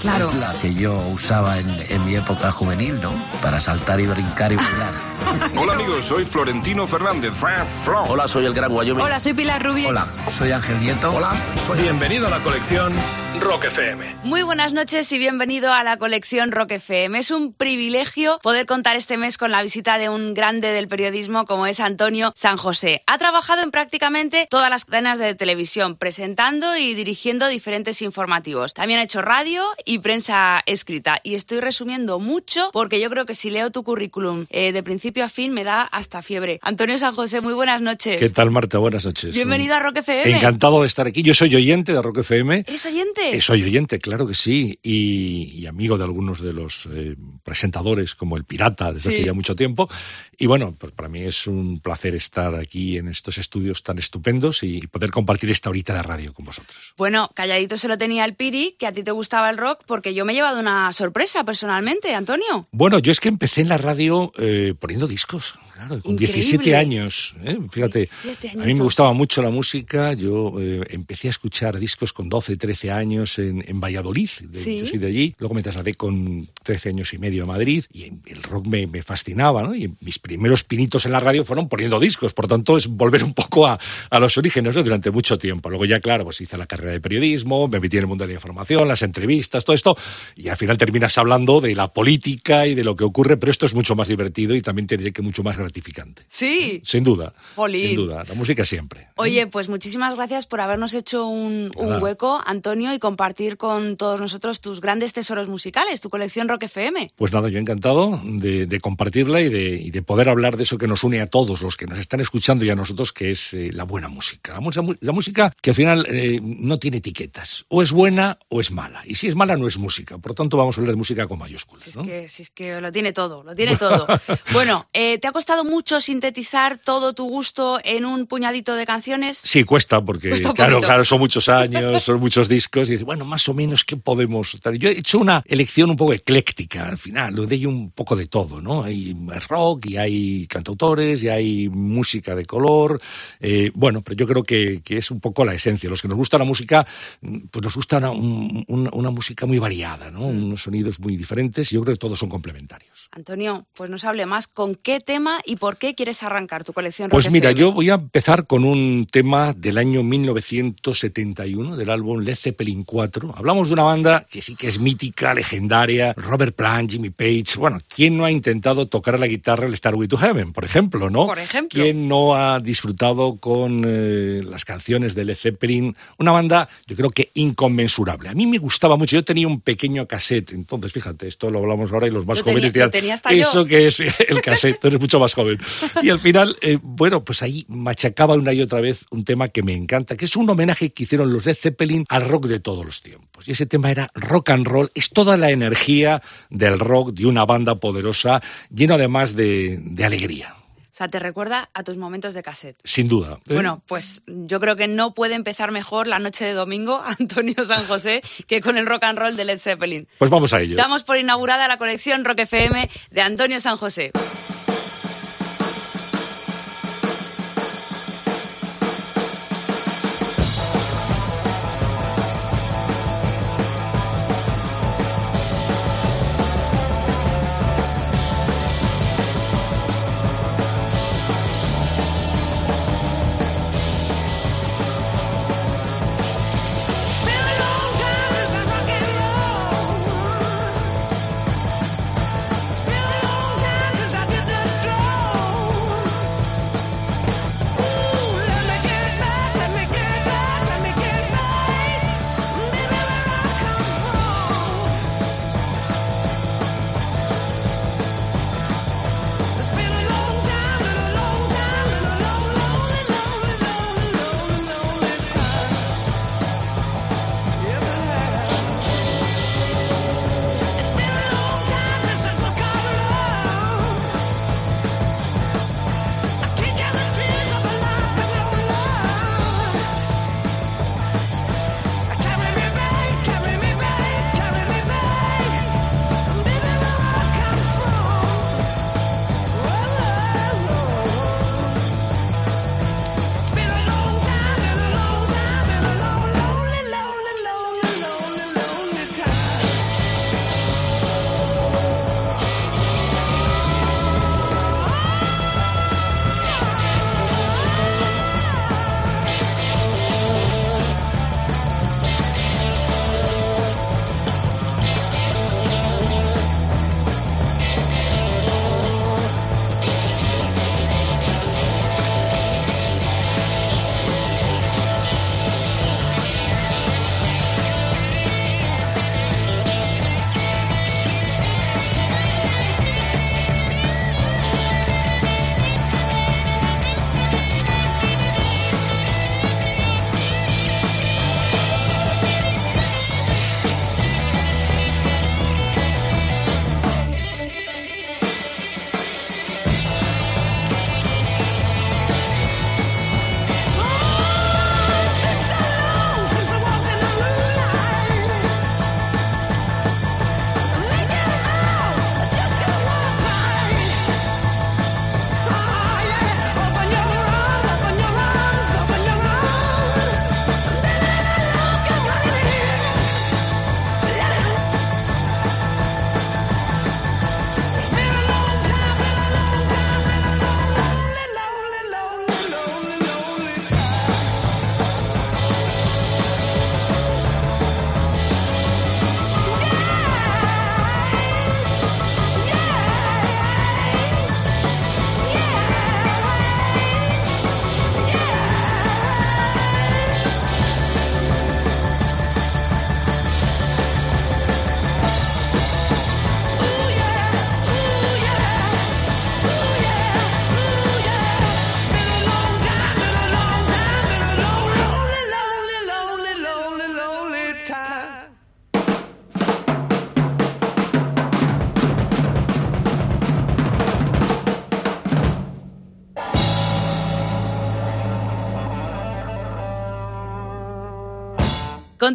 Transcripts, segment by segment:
Claro. es la que yo usaba en, en mi época juvenil, ¿no? Para saltar y brincar y bailar. Hola amigos, soy Florentino Fernández. Hola, soy el Gran Wyoming. Hola, soy Pilar Rubio. Hola, soy Ángel Nieto. Hola, Soy bienvenido a la colección Rock FM. Muy buenas noches y bienvenido a la colección Rock FM. Es un privilegio poder contar este mes con la visita de un grande del periodismo como es Antonio San José. Ha trabajado en prácticamente todas las cadenas de televisión, presentando y dirigiendo diferentes informativos. También ha hecho radio y prensa escrita. Y estoy resumiendo mucho porque yo creo que si leo tu currículum eh, de principio a fin me da hasta fiebre. Antonio San José, muy buenas noches. ¿Qué tal, Marta? Buenas noches. Bienvenido a Rock FM. Encantado de estar aquí. Yo soy oyente de Rock FM. ¿Eres oyente? Eh, soy oyente, claro que sí, y, y amigo de algunos de los eh, presentadores, como El Pirata, desde Sí. hace ya mucho tiempo. Y bueno, pues para mí es un placer estar aquí en estos estudios tan estupendos y poder compartir esta horita de radio con vosotros. Bueno, calladito se lo tenía el Piri, que a ti te gustaba el rock, porque yo me he llevado una sorpresa personalmente, Antonio. Bueno, yo es que empecé en la radio eh, poniendo discos, claro, con Increíble. 17 años. ¿eh? Fíjate, 17 a mí me gustaba mucho la música. Yo eh, empecé a escuchar discos con 12, 13 años en, en Valladolid. de- Sí. Yo soy de allí. Luego me trasladé con 13 años y medio a Madrid y el rock me, me fascinaba, ¿no? Y mis primeros pinitos en la radio fueron poniendo discos. Por tanto, es volver un poco a, a los orígenes ¿no? durante mucho tiempo. Luego ya, claro, pues hice la carrera de periodismo, me metí en el mundo de la información, las entrevistas, todo esto. Y al final terminas hablando de la política y de lo que ocurre, pero esto es mucho más divertido y también diré que mucho más gratificante. Sí. Sin duda. Jolín. Sin duda. La música siempre. Oye, pues muchísimas gracias por habernos hecho un, hueco, Antonio, y compartir con todos nosotros tus grandes tesoros musicales, tu colección Rock FM. Pues nada, yo encantado de, de compartirla y de, y de poder hablar de eso que nos une a todos los que nos están escuchando y a nosotros, que es eh, la buena música. La, mu- la música que al final eh, no tiene etiquetas. O es buena o es mala. Y si es mala, no es música. Por lo tanto, vamos a hablar de música con mayúsculas. Si es, ¿no? que, si es que lo tiene todo, lo tiene todo. bueno, eh, ¿te ha costado mucho sintetizar todo tu gusto en un puñadito de canciones? Sí, cuesta, porque Cuesta claro, claro, son muchos años, son muchos discos, y dices, bueno, más o menos, ¿qué podemos estar? Yo he hecho una elección un poco ecléctica al final, donde hay un poco de todo, ¿no? Hay rock, y hay cantautores, y hay música de color, eh, bueno, pero yo creo que, que es un poco la esencia. Los que nos gusta la música, pues nos gusta una, un- una- una música muy variada, ¿no? Mm. Unos sonidos muy diferentes, y yo creo que todos son complementarios. Antonio, pues nos hable más. ¿Con qué tema y por qué quieres arrancar tu colección Rock Pues mira, FM? yo voy a empezar con un tema del año 1971, del álbum Led Zeppelin 4. Hablamos de una banda que sí que es mítica, legendaria, Robert Plant, Jimmy Page. Bueno, ¿quién no ha intentado tocar la guitarra el Starway to Heaven, por ejemplo, no? Por ejemplo. ¿Quién no ha disfrutado con eh, las canciones de Led Zeppelin? Una banda, yo creo que inconmensurable. A mí me gustaba mucho. Yo tenía un pequeño cassette, entonces fíjate, esto lo hablamos ahora y los más Lo jóvenes dirán, lo tenía hasta yo". eso que es el cassette, eres mucho más joven. Y al final, eh, bueno, pues ahí machacaba una y otra vez un tema que me encanta, que es un homenaje que hicieron los Led Zeppelin al rock de todos los tiempos. Y ese tema era rock and roll, es toda la energía del rock de una banda poderosa, lleno además de, de alegría, O sea, te recuerda a tus momentos de cassette. sin duda. ¿eh? Bueno, pues yo creo que no puede empezar mejor la noche de domingo Antonio San José que con el rock and roll de Led Zeppelin. Pues vamos a ello. Damos por inaugurada la colección Rock FM de Antonio San José.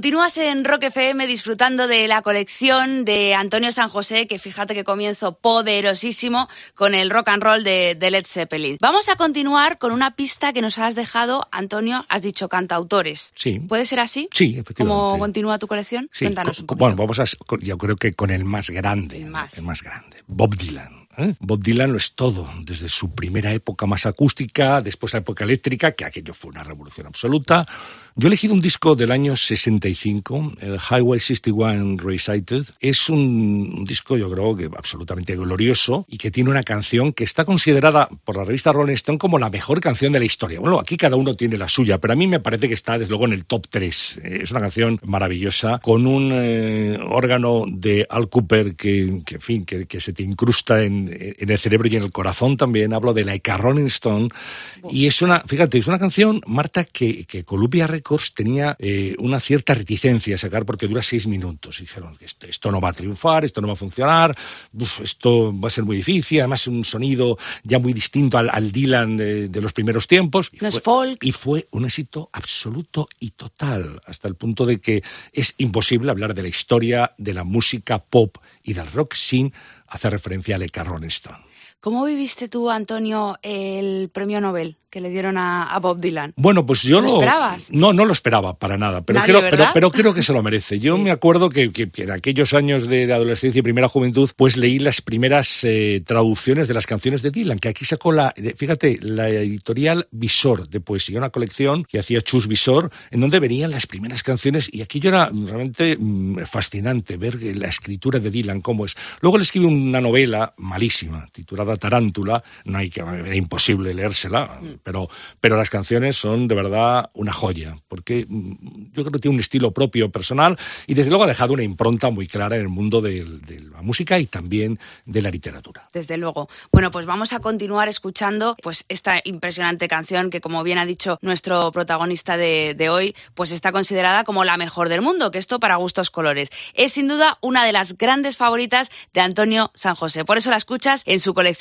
Continúas en Rock FM disfrutando de la colección de Antonio San José, que fíjate que comienzo poderosísimo con el rock and roll de, de, Led Zeppelin. Vamos a continuar con una pista que nos has dejado, Antonio, has dicho cantautores. Sí. ¿Puede ser así? Sí, efectivamente. ¿Cómo continúa tu colección? Sí, Cuéntanos un bueno, vamos a, yo creo que con el más grande, El más. el más grande, Bob Dylan. ¿eh? Bob Dylan lo es todo, desde su primera época más acústica, después la época eléctrica, que aquello fue una revolución absoluta. Yo he elegido un disco del año 65, el Highway 61 Recited. Es un, un disco, yo creo que absolutamente glorioso y que tiene una canción que está considerada por la revista Rolling Stone como la mejor canción de la historia. Bueno, aquí cada uno tiene la suya, pero a mí me parece que está desde luego en el top 3. Es una canción maravillosa con un eh, órgano de Al Cooper que, que, en fin, que, que se te incrusta en, en el cerebro y en el corazón también. Hablo de Like a Rolling Stone. Y es una, fíjate, es una canción, Marta, que, que Columbia Records tenía eh, una cierta reticencia a sacar porque dura seis minutos. Y dijeron que esto, esto no va a triunfar, esto no va a funcionar, uf, esto va a ser muy difícil, además un sonido ya muy distinto al, al Dylan de, de, los primeros tiempos. Y no es fue, folk. Y fue un éxito absoluto y total, hasta el punto de que es imposible hablar de la historia de la música pop y del rock sin hacer referencia a Lecca Rolling Stone. ¿Cómo viviste tú, Antonio, el premio Nobel que le dieron a, a Bob Dylan? Bueno, pues yo ¿Lo lo. esperabas? No, no lo esperaba para nada, pero, Nadie, creo, pero, ¿verdad? pero creo que se lo merece. Yo Sí. me acuerdo que, que- que en aquellos años de, adolescencia y primera juventud, pues leí las primeras eh, traducciones de las canciones de Dylan, que aquí sacó la, fíjate, la editorial Visor de poesía, una colección que hacía Chus Visor, en donde venían las primeras canciones y aquello era realmente mm, fascinante ver la escritura de Dylan, cómo es. Luego le escribe una novela malísima, titulada Tarántula, no hay que, era imposible leérsela, pero, pero las canciones son de verdad una joya, porque mm, yo creo que tiene un estilo propio, personal, y desde luego ha dejado una impronta muy clara en el mundo del- de la música y también de la literatura. Desde luego. Bueno, pues vamos a continuar escuchando pues esta impresionante canción que, como bien ha dicho nuestro protagonista de, de hoy, pues está considerada como la mejor del mundo, que esto para gustos colores. Es sin duda una de las grandes favoritas de Antonio San José. Por eso la escuchas en su colección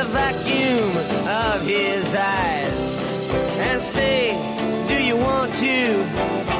the vacuum of his eyes and say, Do you want to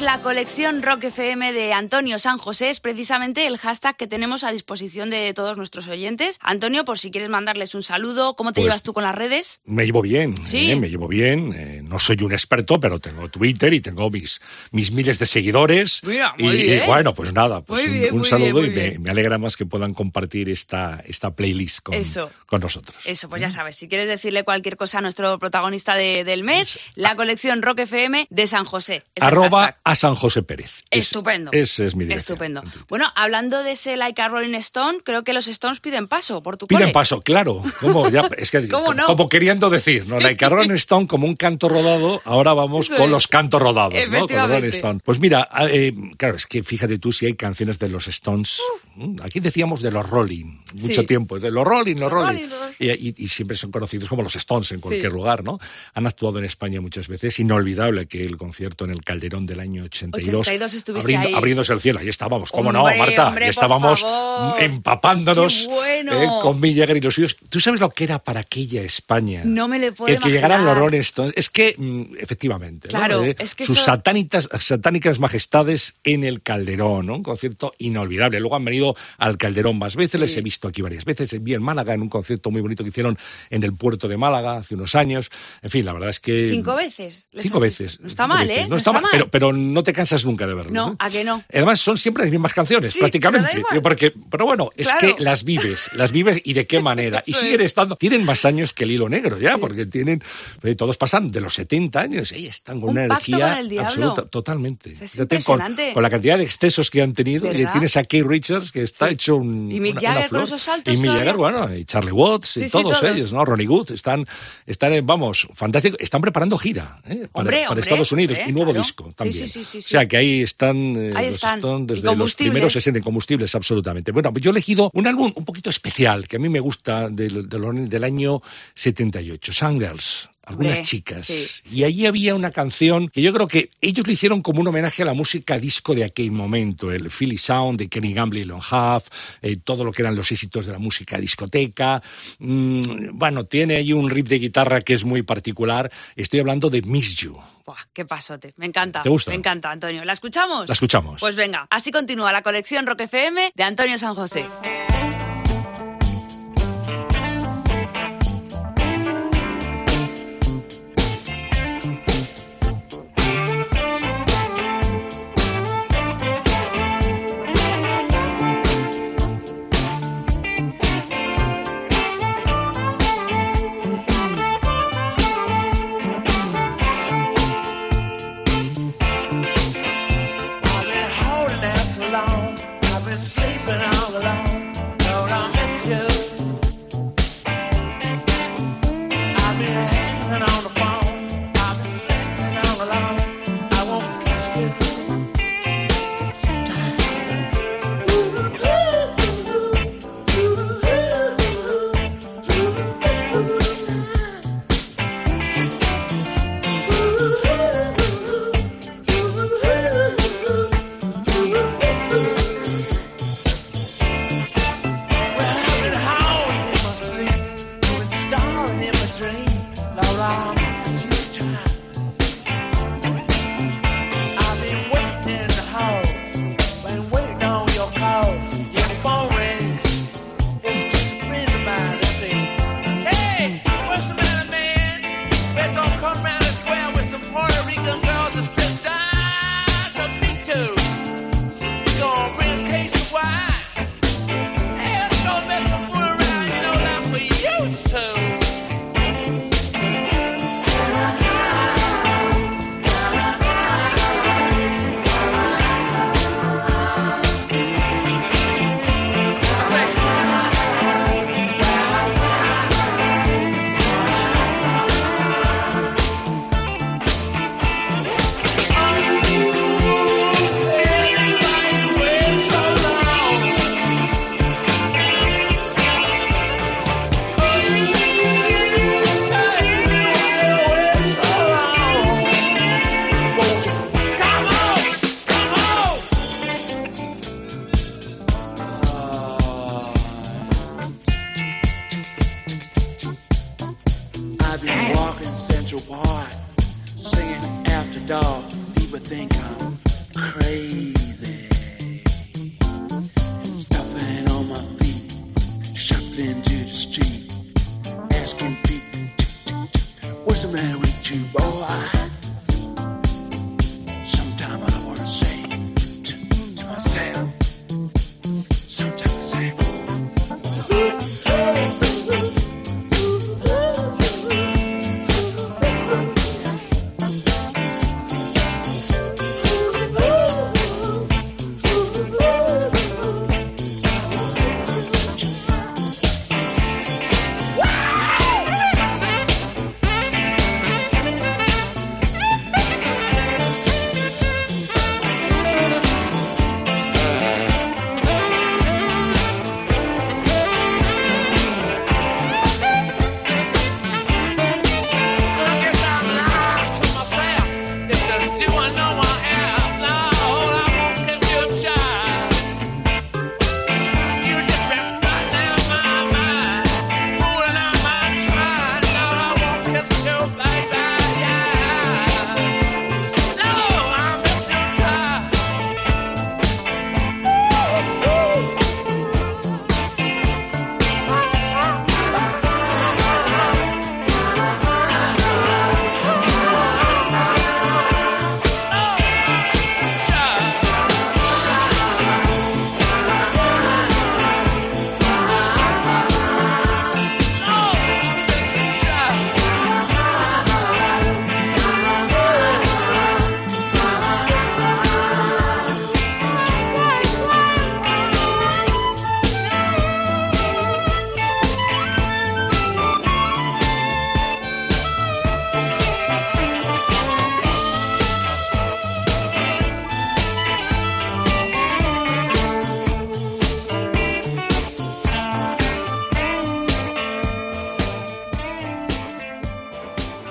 es la colección Rock FM de Antonio San José. Es precisamente el hashtag que tenemos a disposición de todos nuestros oyentes. Antonio, por si quieres mandarles un saludo, ¿cómo te Pues- llevas tú con las redes? Me llevo bien, Sí. eh, me llevo bien. eh, no soy un experto, pero tengo Twitter y tengo mis, mis miles de seguidores. Mira, y, muy y bien. bueno, pues nada, pues Muy un, bien, un muy saludo bien, muy y me, bien. me alegra más que puedan compartir esta, esta playlist con, Eso. con nosotros. Eso, pues ya sabes, si quieres decirle cualquier cosa a nuestro protagonista de- del mes, la colección Rock FM de San José. Es Arroba. A San José Pérez. Es- Estupendo. Ese es mi dirección. Estupendo. Bueno, hablando de ese Like a Rolling Stone, creo que los Stones piden paso por tu Piden cole. paso, claro. Como, ya, es que, ¿Cómo no? como queriendo decir, ¿no? Like a Rolling Stone como un canto rodado, ahora vamos Eso con es. los cantos rodados, ¿no? Con. Rolling Stone. Pues mira, eh, claro, es que fíjate tú si hay canciones de los Stones. Aquí decíamos de los Rolling, mucho Sí. tiempo, de los Rolling, los, Los Rolling. Rolling, los- Y, y- y siempre son conocidos como los Stones en cualquier Sí. lugar, ¿no? Han actuado en España muchas veces. Inolvidable que el concierto en el Calderón del año 82. 82 estuviste abriendo, ahí. abriéndose el cielo. Ahí estábamos, ¿cómo Hombre, no, Marta? hombre, Ahí por estábamos empapándonos bueno. eh, con Jagger y los suyos. ¿Tú sabes lo que era para aquella España? No me le puedo El que llegaran los imaginar. Rolling. Es que, mm, efectivamente, ¿no? Claro, Eh, es que sus eso- satánicas, satánicas majestades en el Calderón, ¿no? Un concierto inolvidable. Luego han venido al Calderón más veces, les he visto aquí varias veces. Vi en Málaga en un concierto muy bonito que hicieron en el puerto de Málaga hace unos años. En fin, la verdad es que... Cinco veces. Cinco veces. No está mal. ¿eh? No, está mal, Pero, pero no te cansas nunca de verlos. No, ¿eh? ¿a que no? Además, son siempre las mismas canciones, Sí, prácticamente. pero porque, pero bueno, es Claro. que las vives, las vives y de qué manera. y siguen es. estando. Tienen más años que el hilo negro ya, porque tienen. eh, todos pasan de los 70 años, ahí están con Un una pacto energía con el diablo. absoluta, totalmente. Es Fíjate, con, impresionante. con la cantidad de excesos que han tenido, y ¿Verdad? tienes a Keith Richards, que está hecho un. Y Mick Jagger con esos saltos Y Mick. Jagger, bueno, y Charlie Watts, Sí, y sí, todos, todos. ellos, ¿no? Ronnie Wood, están, están eh, vamos, fantástico. Están preparando gira ¿eh? para, Hombre, para hombre, Estados Unidos hombre, y nuevo claro. disco Sí, también. Sí, sí, sí, O sea que ahí están, eh, Ahí los están. Stones Y desde los primeros 60 combustibles, absolutamente. Bueno, yo he elegido un álbum un poquito especial que a mí me gusta del, del, del año 78, Sangirls. Algunas chicas. sí. Y allí había una canción que yo creo que ellos lo hicieron como un homenaje a la música disco de aquel momento, el Philly Sound de Kenny Gamble y Lon Huff, eh, todo lo que eran los éxitos de la música discoteca. Mm, bueno, tiene ahí un riff de guitarra que es muy particular. Estoy hablando de Miss You. Buah, qué pasote. Me encanta. ¿Te gusta? Me encanta, Antonio. ¿La escuchamos? La escuchamos. Pues venga, así continúa la colección Rock FM de Antonio San José.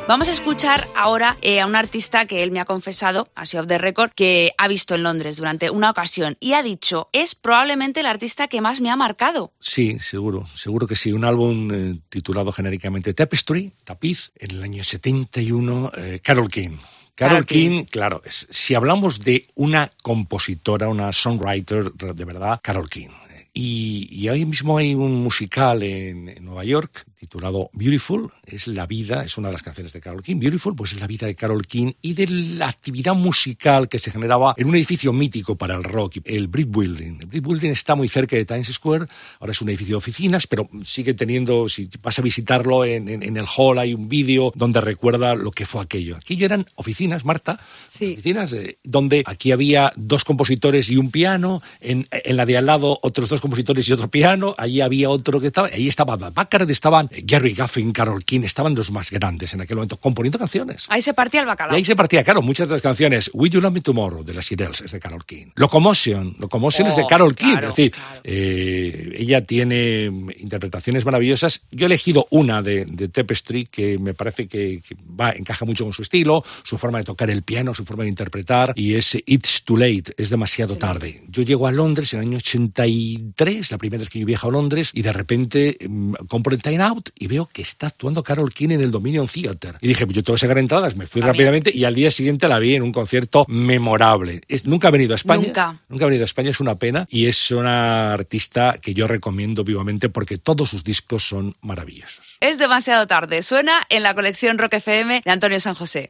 Vamos a escuchar ahora eh, a un artista que él me ha confesado, así off the record, que ha visto en Londres durante una ocasión y ha dicho, es probablemente el artista que más me ha marcado. Sí, seguro, seguro que sí. Un álbum eh, titulado genéricamente Tapestry, Tapiz, en el año 71, eh, Carol King. Carol King. Claro, si hablamos de una compositora, una songwriter de verdad, Carol King. Y, y ahí mismo hay un musical en, en Nueva York titulado Beautiful, es la vida, es una de las canciones de Carol King. Beautiful, pues es la vida de Carol King y de la actividad musical que se generaba en un edificio mítico para el rock, el Brick Building. El Brick Building está muy cerca de Times Square, ahora es un edificio de oficinas, pero sigue teniendo, si vas a visitarlo en, en- en el hall hay un vídeo donde recuerda lo que fue aquello. Aquello eran oficinas, Marta, Sí. oficinas eh, donde aquí había dos compositores y un piano, en, en la de al lado otros dos compositores y otro piano, allí había otro que estaba, ahí estaba Bacharach, estaban Gary Gaffin, Carol King, estaban los más grandes en aquel momento, componiendo canciones. Ahí se partía el bacalao. Y ahí se partía, claro, muchas de las canciones. Will You Love Me Tomorrow, de las Irels, es de Carol King. Locomotion, Locomotion es de Oh, Carol King. claro, es decir, claro. eh, ella tiene interpretaciones maravillosas. Yo he elegido una de, de Tapestry que me parece que, que va, encaja mucho con su estilo, su forma de tocar el piano, su forma de interpretar, y es It's Too Late, es demasiado tarde. Yo llego a Londres en el año 83, la primera vez que yo viajo a Londres, y de repente mm, compro el Time Out y veo que está actuando Carol King en el Dominion Theatre. Y dije, pues yo tengo que sacar entradas, me fui rápidamente y al día siguiente la vi en un concierto memorable. Es- nunca ha venido a España. Nunca. Nunca ha venido a España, es una pena. Y es una artista que yo recomiendo vivamente porque todos sus discos son maravillosos. Es demasiado tarde. Suena en la colección Rock FM de Antonio San José.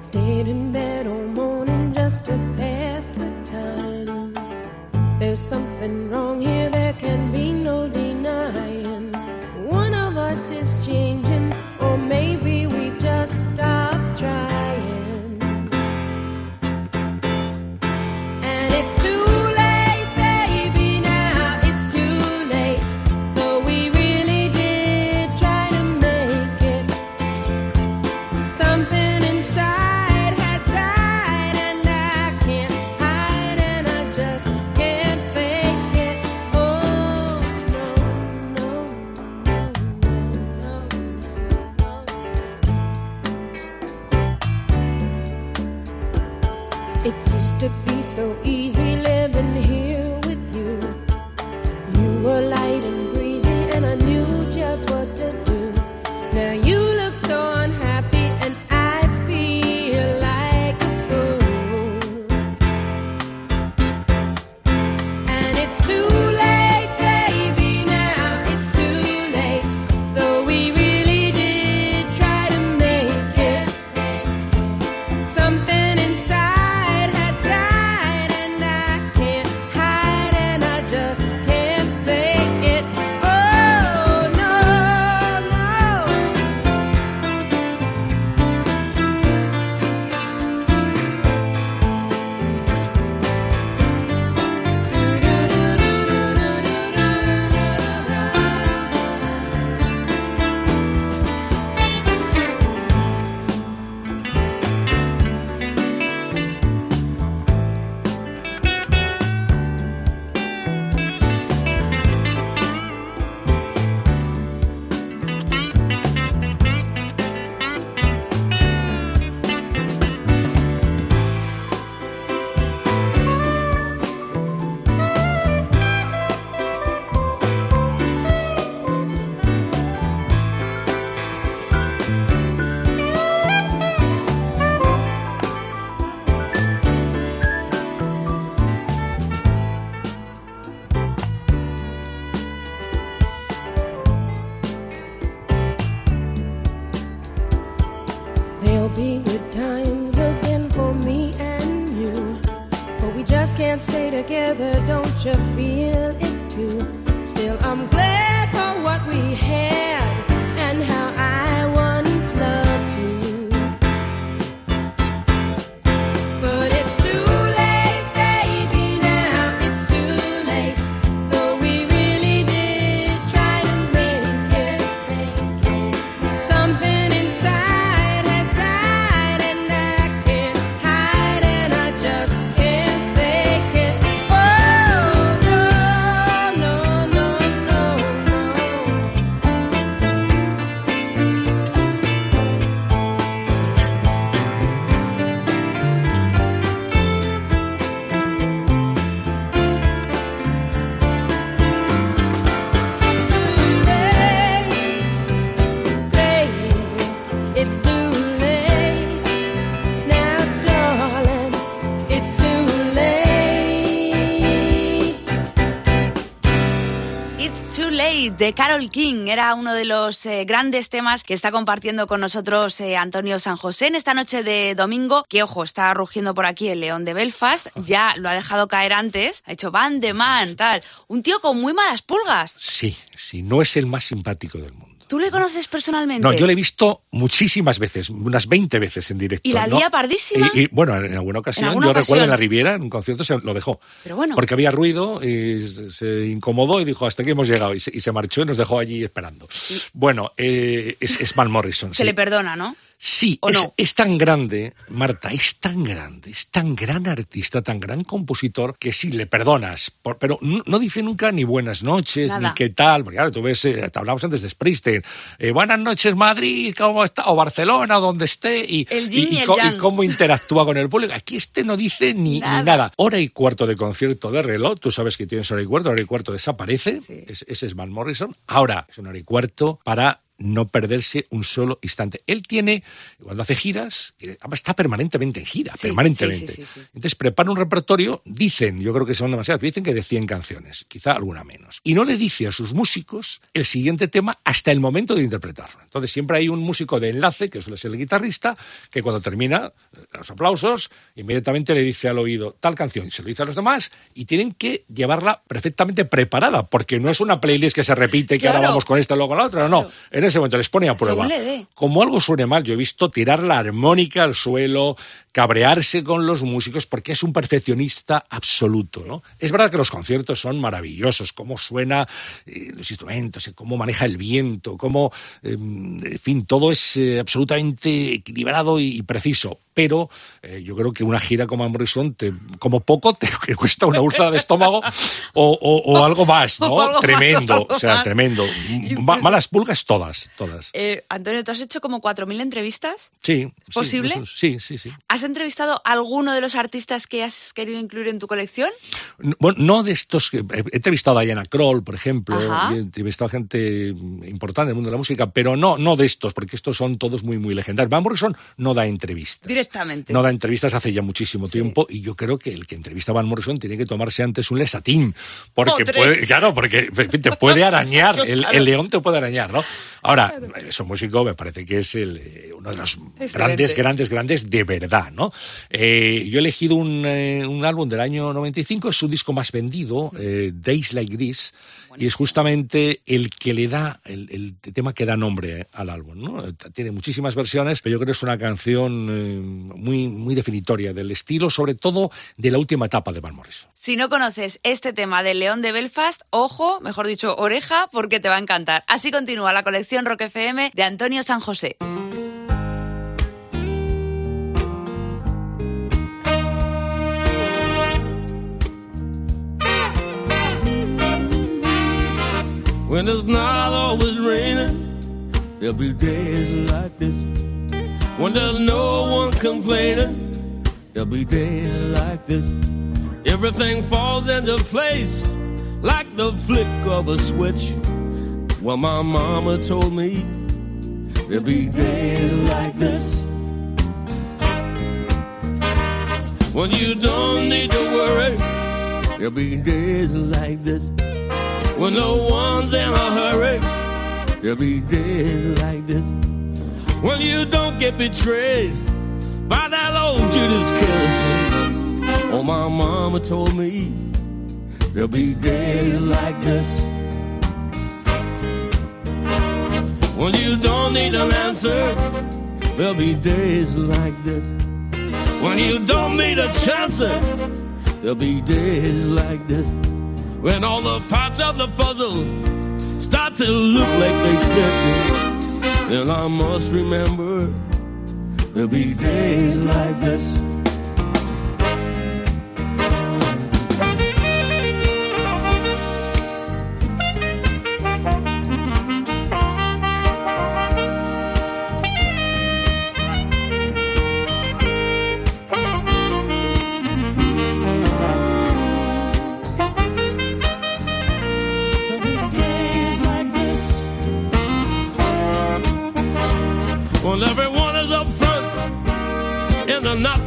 Stayed in There's something wrong here, there can be no denying. One of us is changing, or maybe de Carol King era uno de los eh, grandes temas que está compartiendo con nosotros eh, Antonio San José en esta noche de domingo. Que ojo, está rugiendo por aquí el león de Belfast. Ya lo ha dejado caer antes. Ha hecho Van de Man, tal. Un tío con muy malas pulgas. Sí, sí, no es el más simpático del mundo. ¿Tú le conoces personalmente? No, yo le he visto muchísimas veces, unas 20 veces en directo. ¿Y la ¿no? lía pardísima? Y, y, bueno, en alguna ocasión, alguna yo ocasión. recuerdo en la Riviera, en un concierto, se lo dejó. Pero bueno. Porque había ruido y se, se incomodó y dijo, hasta aquí hemos llegado. Y se, y se marchó y nos dejó allí esperando. Bueno, eh, es, es Van Morrison. Se sí. le perdona, ¿no? Sí, ¿O es, no? es tan grande, Marta, es tan grande, es tan gran artista, tan gran compositor, que sí, le perdonas. por- pero no, no dice nunca ni buenas noches, Nada. ni qué tal. Porque claro, tú ves, eh, te hablamos antes de Springsteen. eh, buenas noches, Madrid, ¿cómo está? O Barcelona, o donde esté. Y, El y co- yang. cómo interactúa con el público. Aquí este no dice ni ni Nada. nada. Hora y cuarto de concierto de reloj. Tú sabes que tienes hora y cuarto, hora y cuarto desaparece. Sí. Ese es Van Morrison. Ahora es una hora y cuarto para no perderse un solo instante. Él tiene, cuando hace giras, está permanentemente en gira, Sí, permanentemente. sí, sí. Entonces prepara un repertorio, dicen, yo creo que son demasiadas, dicen que de 100 canciones, quizá alguna menos. Y no le dice a sus músicos el siguiente tema hasta el momento de interpretarlo. Entonces siempre hay un músico de enlace, que suele ser el guitarrista, que cuando termina eh, los aplausos, inmediatamente le dice al oído tal canción, y se lo dice a los demás, y tienen que llevarla perfectamente preparada, porque no es una playlist que se repite, que ahora vamos con esta, luego con la otra, no. En ese momento les pone a prueba. Como algo suene mal, yo he visto tirar la armónica al suelo, cabrearse con los músicos, porque es un perfeccionista absoluto, ¿no? Es verdad que los conciertos son maravillosos, cómo suena eh, los instrumentos, eh, cómo maneja el viento, cómo, eh, en fin, todo es eh, absolutamente equilibrado y, y preciso. Pero eh, yo creo que una gira como te- como poco, te, te cuesta una úlcera de estómago o, o- o algo más, O ¿no? algo más, tremendo, algo o sea, más. tremendo. Ma- malas pulgas todas, todas. Antonio, ¿tú has hecho como 4.000 entrevistas? Sí. ¿Posible? Sí, sí, sí. ¿Has entrevistado a alguno de los artistas que has querido incluir en tu colección? No- Bueno, no de estos que. He entrevistado a Diana Kroll, por ejemplo, he entrevistado a gente importante del mundo de la música, pero no, no de estos, porque estos son todos muy, muy legendarios. Van Morrison no da entrevistas. Directamente. No da entrevistas hace ya muchísimo tiempo y yo creo que el que entrevista a Van Morrison tiene que tomarse antes un lesatín. Porque puede, claro, porque te puede arañar, el, Claro. el león te puede arañar, ¿no? Ahora, es un músico, me parece que es el, eh, uno de los Excelente. grandes, grandes, grandes de verdad, ¿no? Eh, yo he elegido un, eh, un álbum del año 95, es su disco más vendido, eh, Days Like This, y es justamente el que le da, el, el tema que da nombre al álbum, ¿no? Tiene muchísimas versiones, pero yo creo que es una canción muy, muy definitoria del estilo, sobre todo de la última etapa de Van Morrison. Si no conoces este tema del León de Belfast, ojo, mejor dicho, oreja, porque te va a encantar. Así continúa la colección Rock FM de Antonio San José. When it's not always raining, there'll be days like this. When there's no one complaining, there'll be days like this. Everything falls into place like the flick of a switch. Well, my mama told me there'll be days like this. When you don't need to worry, there'll be days like this. When no one's in a hurry, there'll be days like this. When you don't get betrayed by that old Judas kiss. Oh, my mama told me there'll be days like this. When you don't need an answer, there'll be days like this. When you don't need a chance, there'll be days like this. When all the parts of the puzzle start to look like they fit, then I must remember there'll be days like this.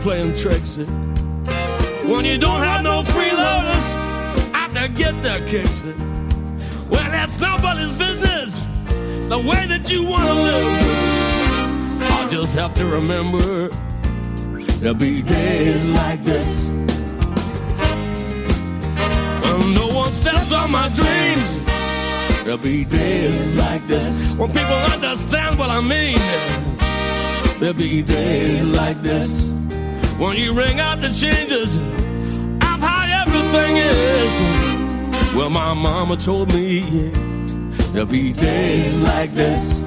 Playing tricks. When you don't have no freeloaders out to get their kicks. Well, that's nobody's business. The way that you want to live. I'll just have to remember there'll be days like this. When no one steps on my dreams. There'll be days like this when people understand what I mean. There'll be days like this when you ring out the changes of how everything is. Well, my mama told me there'll be days like this.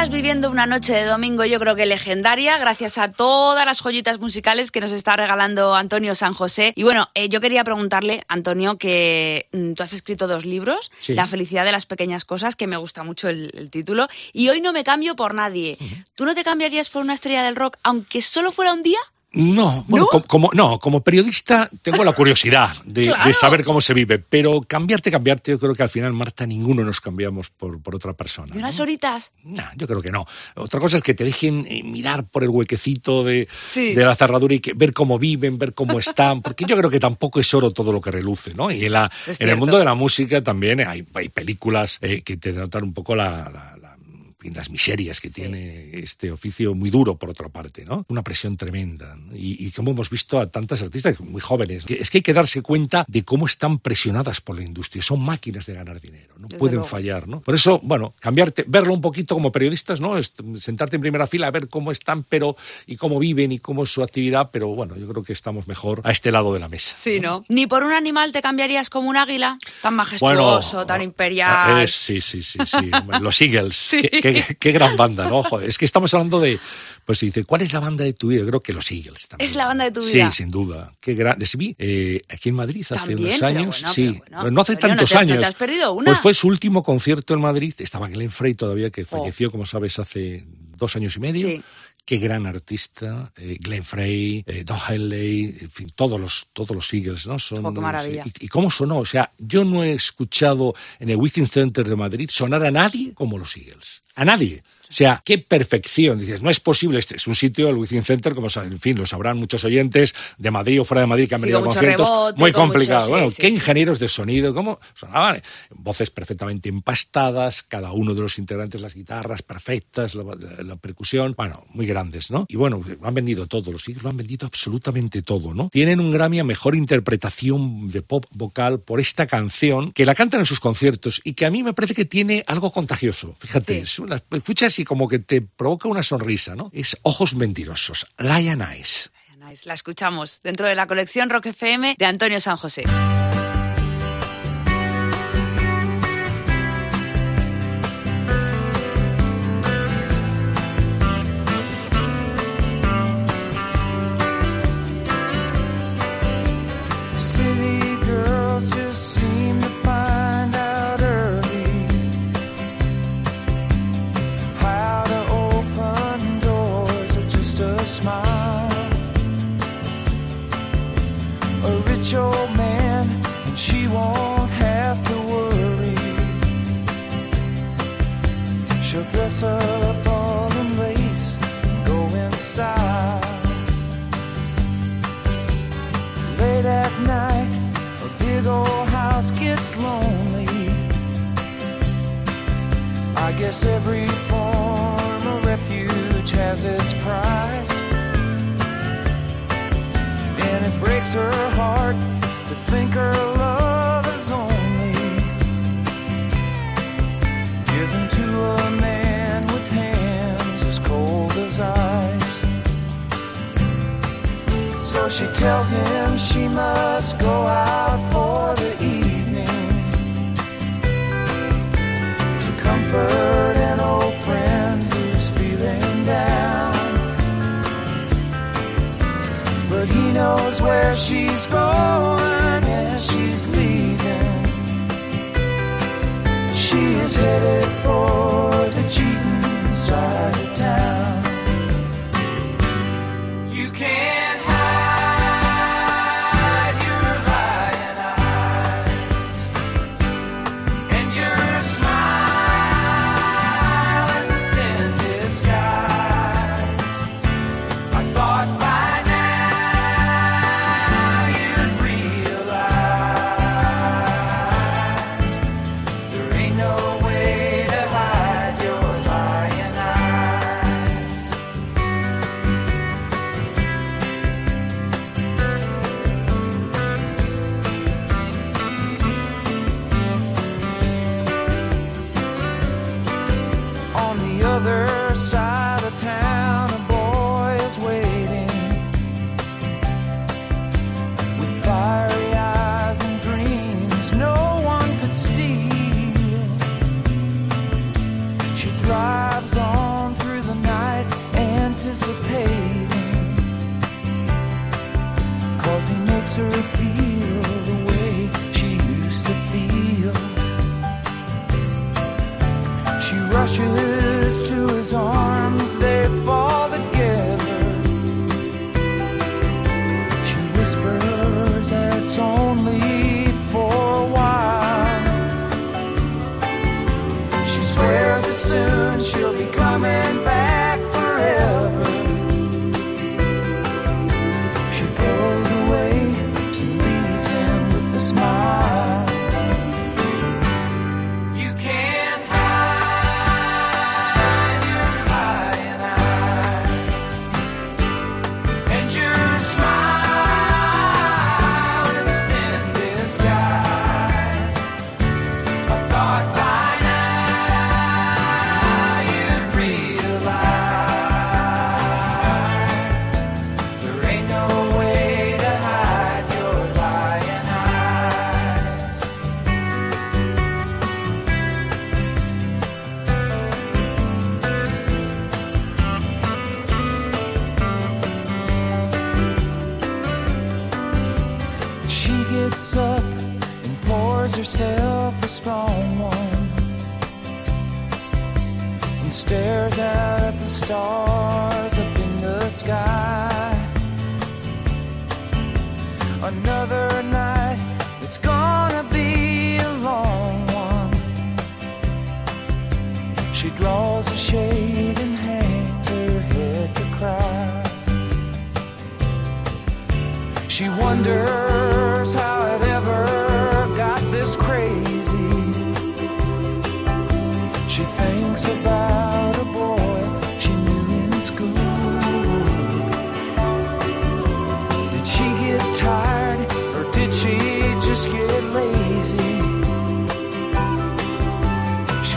Estás viviendo una noche de domingo, yo creo que legendaria, gracias a todas las joyitas musicales que nos está regalando Antonio San José. Y bueno, eh, yo quería preguntarle, Antonio, que mm, tú has escrito dos libros, Sí. La felicidad de las pequeñas cosas, que me gusta mucho el, el título, y hoy no me cambio por nadie. ¿Tú no te cambiarías por una estrella del rock, aunque solo fuera un día? No, bueno, com- como, no, como periodista tengo la curiosidad de, Claro. de saber cómo se vive, pero cambiarte, cambiarte, yo creo que al final, Marta, ninguno nos cambiamos por, por otra persona. ¿De unas horitas? Nah, yo creo que no. Otra cosa es que te dejen eh, mirar por el huequecito de, Sí. de la cerradura y que, ver cómo viven, ver cómo están, porque yo creo que tampoco es oro todo lo que reluce, ¿no? Y en, la, en el mundo de la música también hay, hay películas eh, que te denotan un poco la- en las miserias que tiene este oficio muy duro por otra parte, ¿no? Una presión tremenda. ¿no? Y, y como hemos visto a tantas artistas muy jóvenes, que es que hay que darse cuenta de cómo están presionadas por la industria. Son máquinas de ganar dinero, no Desde pueden luego. fallar, ¿no? Por eso, bueno, cambiarte, verlo un poquito como periodistas, ¿no? Sentarte en primera fila a ver cómo están, pero y cómo viven y cómo es su actividad, pero bueno, yo creo que estamos mejor a este lado de la mesa. Sí, ¿no? Ni por un animal te cambiarías como un águila, tan majestuoso, tan imperial. Ah, es- sí, sí, sí, sí. Los Eagles. Qué, qué- qué gran banda, ¿no? Joder, es que estamos hablando de. Pues se dice, ¿cuál es la banda de tu vida? Yo creo que los Eagles también. Es la banda de tu vida. Sí, sin duda. Qué gran. Sí, vi, eh, aquí en Madrid hace También, unos pero años. bueno, sí, pero bueno. Pero no hace no tantos no años. te has perdido una. Pues fue su último concierto en Madrid. Estaba Glenn Frey todavía, que Oh. falleció, como sabes, hace dos años y medio. Sí. Qué gran artista, eh, Glenn Frey, eh, Don Henley, en fin, todos los, todos los Eagles, ¿no? Son, Oh, qué maravilla. ¿Y, y cómo sonó? O sea, yo no he escuchado en el Within Center de Madrid sonar a nadie como los Eagles. A nadie. O sea, qué perfección. Dices, no es posible. Este es un sitio, el Within Center, como en fin, lo sabrán muchos oyentes de Madrid o fuera de Madrid que han Sí, venido a conciertos. rebote, muy complicado. mucho- bueno, sí, qué sí. ingenieros de sonido, cómo sonaban. Voces perfectamente empastadas, cada uno de los integrantes, las guitarras perfectas, la, la- la percusión. Bueno, muy grandes, ¿no? Y bueno, lo han vendido todo, los lo han vendido absolutamente todo, ¿no? Tienen un Grammy a mejor interpretación de pop vocal por esta canción, que la cantan en sus conciertos y que a mí me parece que tiene algo contagioso. Fíjate, es una, escuchas y como que te provoca una sonrisa, ¿no? Es Ojos Mentirosos, Lion Eyes. La escuchamos dentro de la colección Rock FM de Antonio San José. comfort an old friend who's feeling down. But he knows where she's going and she's leaving. She is headed for.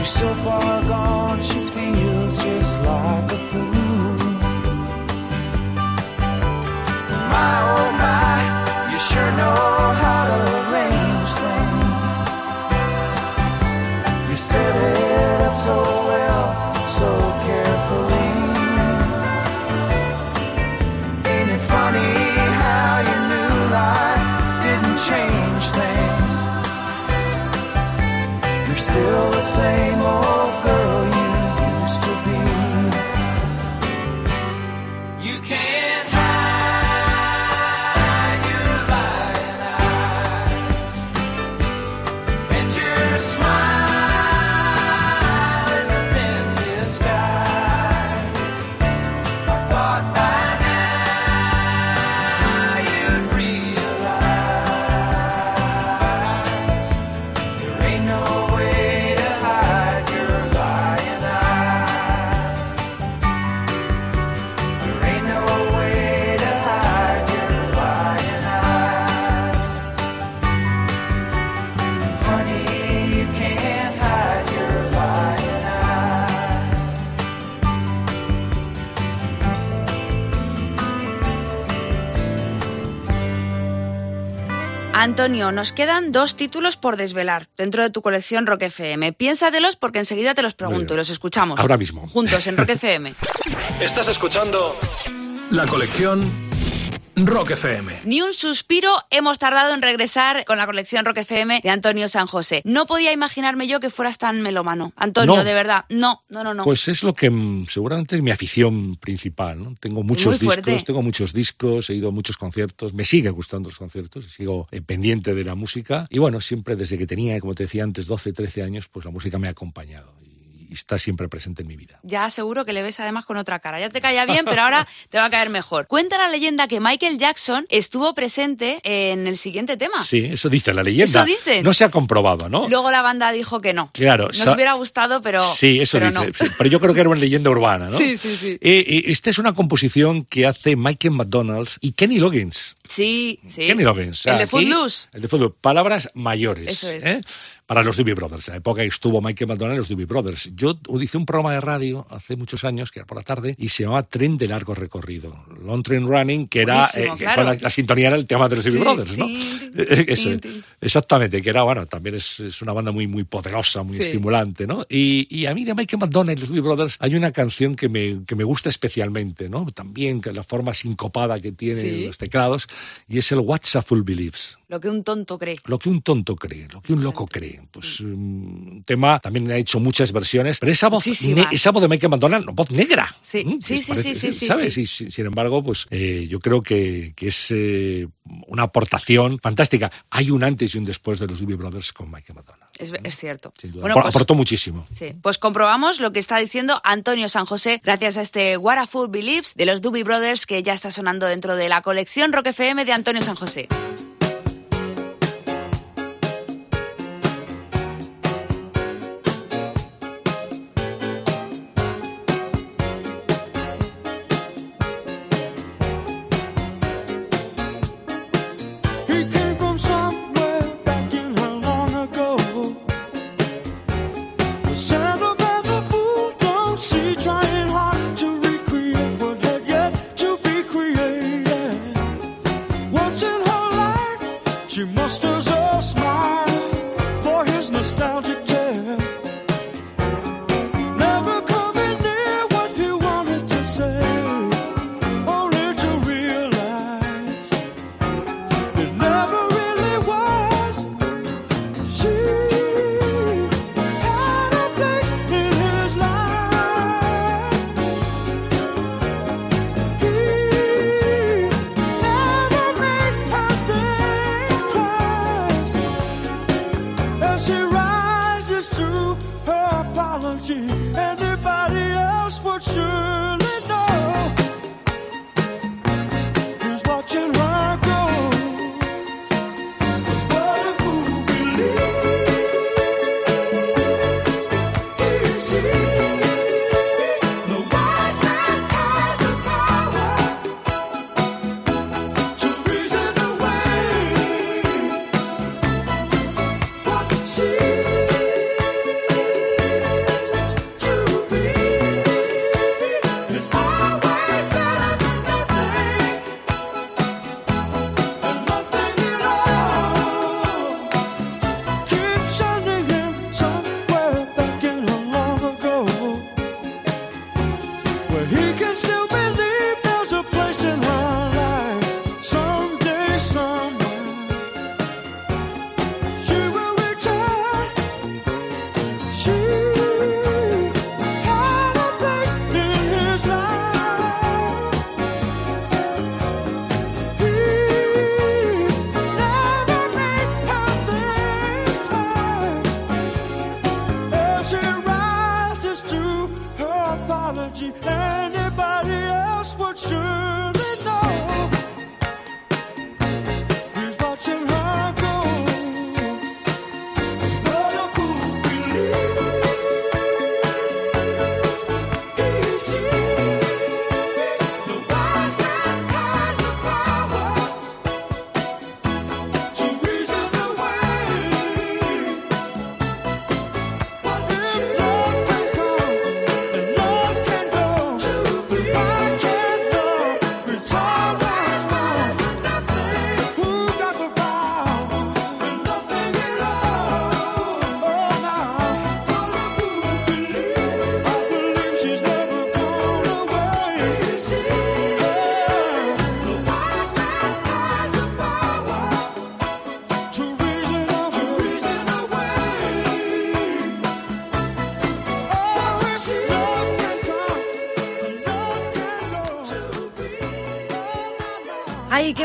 she's so far gone, she Antonio, nos quedan dos títulos por desvelar dentro de tu colección Rock FM. Piénsatelos porque enseguida te los pregunto y los escuchamos. Ahora mismo. Juntos en Rock FM. Estás escuchando la colección Rock FM. Ni un suspiro hemos tardado en regresar con la colección Rock FM de Antonio San José. No podía imaginarme yo que fueras tan melómano. Antonio, No. de verdad, no, no, no, no. Pues es lo que mm, seguramente es mi afición principal. ¿no? Tengo muchos discos, tengo muchos discos, he ido a muchos conciertos, me siguen gustando los conciertos, sigo eh, pendiente de la música y bueno, siempre desde que tenía, como te decía antes, 12, 13 años, pues la música me ha acompañado y está siempre presente en mi vida. Ya seguro que le ves además con otra cara. Ya te caía bien, pero ahora te va a caer mejor. Cuenta la leyenda que Michael Jackson estuvo presente en el siguiente tema. Sí, eso dice la leyenda. Eso dicen. No se ha comprobado, ¿no? Luego la banda dijo que no. Claro, Nos sa- hubiera gustado, pero. sí, eso pero dice. no. sí, Pero yo creo que era una leyenda urbana, ¿no? Sí, sí, sí. Eh, eh, esta es una composición que hace Michael McDonald y Kenny Loggins. Sí, sí. Kenny Loggins. o sea, El de Footloose. El de Footloose. Palabras mayores. Eso es. ¿eh? Para los Doobie Brothers. En la época que estuvo Michael McDonald y los Doobie Brothers. Yo hice un programa de radio hace muchos años, que era por la tarde, y se llamaba Tren de largo recorrido. Long Train Running, que era. Buenísimo, que claro. con la, la sintonía era el tema de los Doobie Sí, Brothers, ¿no? Eh, tin. Exactamente, que era, bueno, también es, es una banda muy, muy poderosa, muy Sí. estimulante, ¿no? Y, y a mí de Michael McDonald y los Doobie Brothers hay una canción que me, que me gusta especialmente, ¿no? También que la forma sincopada que tiene Sí. los teclados, y es el What's a Fool Believes. Lo que un tonto cree. Lo que un tonto cree, lo que un loco cree. Pues un tema, también ha hecho muchas versiones, pero esa voz, ne- esa voz de Michael McDonald, voz negra. Sí, ¿Mm? sí, sí, parece- sí, sí, sí, ¿Sabes? sí. Y sin, embargo, pues eh, yo creo que, que es eh, una aportación fantástica. Hay un antes y un después de los Doobie Brothers con Michael McDonald. Es, es cierto. Sin duda. Bueno, pues- Aportó muchísimo. Sí, pues comprobamos lo que está diciendo Antonio San José gracias a este What a Fool Believes de los Doobie Brothers que ya está sonando dentro de la colección Rock FM de Antonio San José.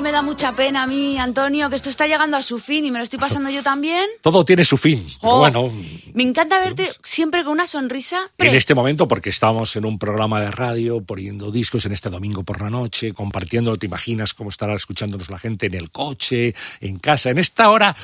Me da mucha pena a mí, Antonio, que esto está llegando a su fin y me lo estoy pasando yo también. Todo tiene su fin. Pero bueno, Me encanta verte siempre con una sonrisa. en este momento, porque estamos en un programa de radio, poniendo discos en este domingo por la noche, compartiendo, te imaginas cómo estará escuchándonos la gente en el coche, en casa, en esta hora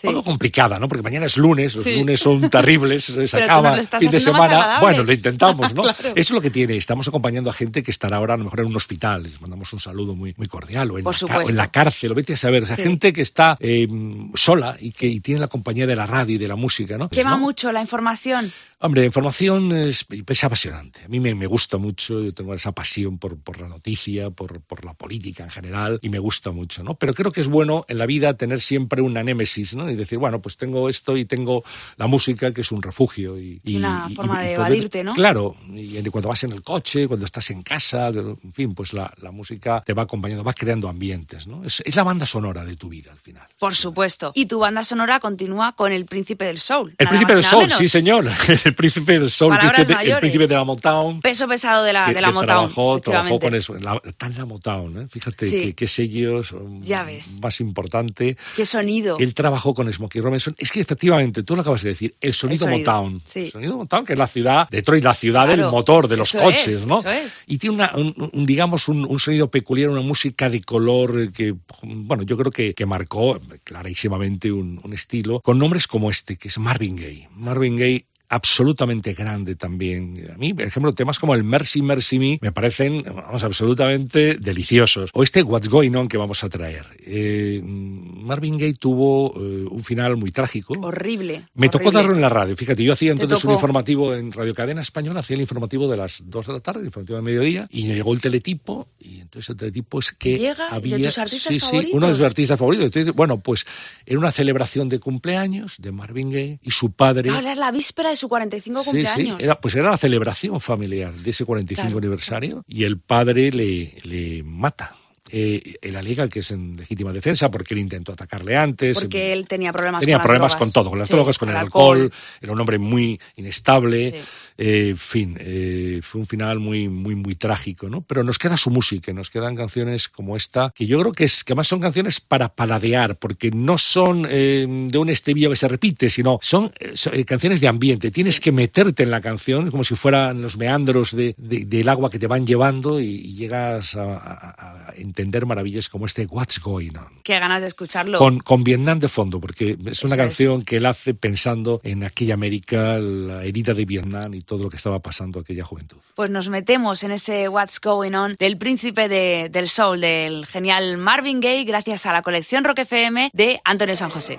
poco complicada, ¿no? Porque mañana es lunes, los Sí. lunes son terribles, se acaba estás fin de semana. Bueno, lo intentamos, ¿no? Claro. Eso es lo que tiene. Estamos acompañando a gente que estará ahora a lo mejor en un hospital. Les mandamos un saludo muy, muy cordial. O en, Por la, ca- o supuesto. en la cárcel, o vete a saber. O sea, Sí. gente que está eh, sola y que y tiene la compañía de la radio y de la música, ¿no? ¿no? mucho la información. Hombre, la información es, es apasionante. A mí me, me gusta mucho, yo tengo esa pasión por, por la noticia, por, por la política en general, y me gusta mucho, ¿no? Pero creo que es bueno en la vida tener siempre una némesis, ¿no? Y decir, bueno, pues tengo esto y tengo la música, que es un refugio. Y, y- Una y- forma y de poder- evadirte, ¿no? Claro, y cuando vas en el coche, cuando estás en casa, en fin, pues la, la música te va acompañando, va creando ambientes, ¿no? Es, es la banda sonora de tu vida al final. Por supuesto. Y tu banda sonora continúa con El Príncipe del Soul. El príncipe del soul, menos. sí señor, el príncipe del soul, el príncipe, de- el príncipe de la Motown. Peso pesado de la, que- de la Motown. Trabajó, trabajó con eso. La, en la Motown, ¿eh? Fíjate Sí. qué, sellos um, Ya ves. más importante. Qué sonido. Él trabajó con Smokey Robinson. Es que efectivamente, tú lo acabas de decir, el sonido, sonido, Motown. sí. El sonido Motown, que es la ciudad, Detroit, la ciudad del Claro, motor, de los coches, es, ¿no? eso es. Y tiene una, un, un, digamos, un, un sonido peculiar, una música de color que, bueno, yo creo que, que marcó clarísimamente un, un estilo, con nombres como este, que es Marvin Gaye. Marvin Gaye absolutamente grande también. A mí, por ejemplo, temas como el Mercy Mercy Me me parecen, vamos, absolutamente deliciosos. O este What's Going On que vamos a traer. Eh, Marvin Gaye tuvo eh, un final muy trágico. Horrible. Me tocó horrible. darlo en la radio. Fíjate, yo hacía entonces un tocó. informativo en Radio Cadena Española, hacía el informativo de las 2 de la tarde, el informativo de mediodía, y llegó el teletipo, y entonces el teletipo es que Llega, ¿de había... tus artistas sí, sí, favoritos? uno de sus artistas favoritos. Entonces, bueno, pues era una celebración de cumpleaños de Marvin Gaye y su padre... Ahora es la víspera de su 45 Sí, cumpleaños. sí, era, pues era la celebración familiar de ese 45 Claro. aniversario y el padre le, le mata. Eh, él alega que es en legítima defensa porque él intentó atacarle antes. Porque él tenía problemas Tenía con las problemas drogas. con todo, con las Sí, drogas, con el alcohol, era un hombre muy inestable, Sí. Eh, en fin, eh, fue un final muy, muy, muy trágico, ¿no? Pero nos queda su música, nos quedan canciones como esta, que yo creo que es, que además son canciones para paladear, porque no son eh, de un estribillo que se repite, sino son, son, canciones de ambiente, tienes que meterte en la canción como si fueran los meandros de- de- del agua que te van llevando y, y llegas a, a- a entender maravillas como este What's Going On. Qué ganas de escucharlo. Con, con Vietnam de fondo, porque es una Eso canción que él hace pensando en aquella América, la herida de Vietnam y todo lo que estaba pasando aquella juventud. Pues nos metemos en ese What's Going On del príncipe de- del soul, del genial Marvin Gaye, gracias a la colección Rock FM de Antonio San José.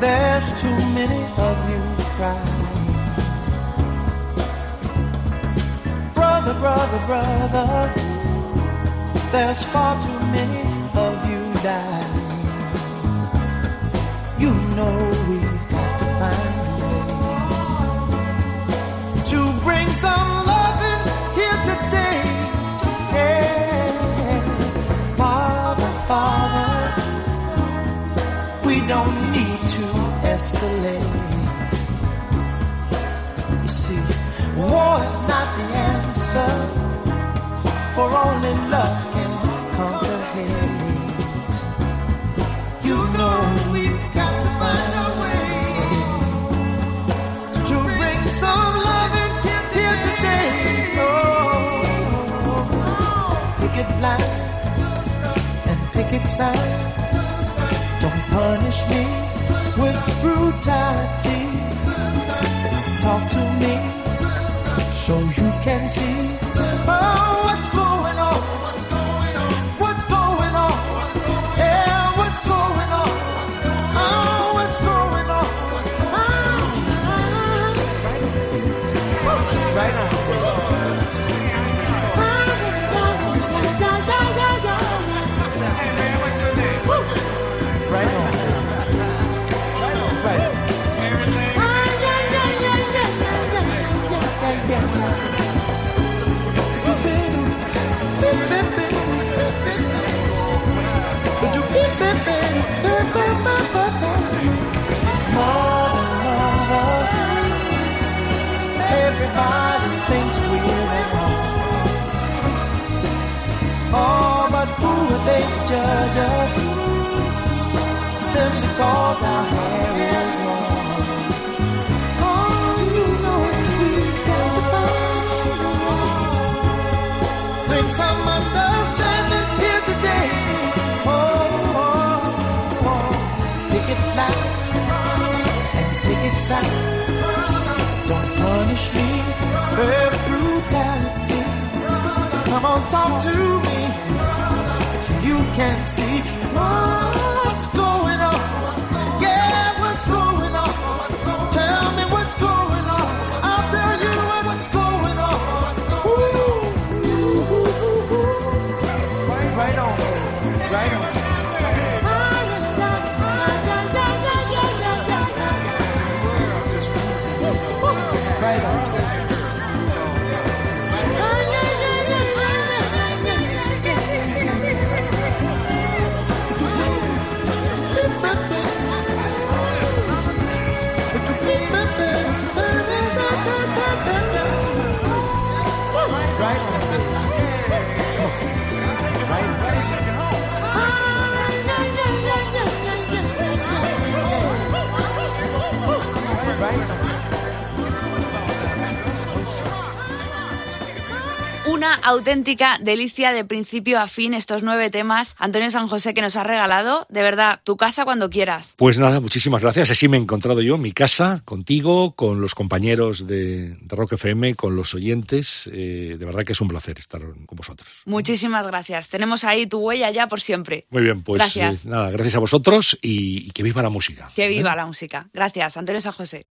There's too many of you crying. Brother, brother, brother, there's far too many of you dying. You know we've got to find for only love can conquer hate. You know we've got to find a way to bring some love loving here, here today. Oh, picket lines and picket signs. Don't punish me with brutality. Talk to me so you can see oh, everybody thinks we're home. Oh, but who are they to judge us? Simply cause our hair is long. Oh, you know we've got to find. Bring some understanding here today. Oh, oh, oh. pick it loud and pick it sound. With brutality. Come on, talk to me. You can see what's going on. Yeah, what's going on? Una auténtica delicia de principio a fin estos nueve temas. Antonio San José que nos ha regalado. De verdad, tu casa cuando quieras. Pues nada, muchísimas gracias. Así me he encontrado yo mi casa, contigo, con los compañeros de, de Rock FM, con los oyentes. Eh, de verdad que es un placer estar con vosotros. Muchísimas gracias. Tenemos ahí tu huella ya por siempre. Muy bien, pues Gracias. eh, nada, gracias a vosotros y, y que viva la música. Que viva la música. Gracias, Antonio San José.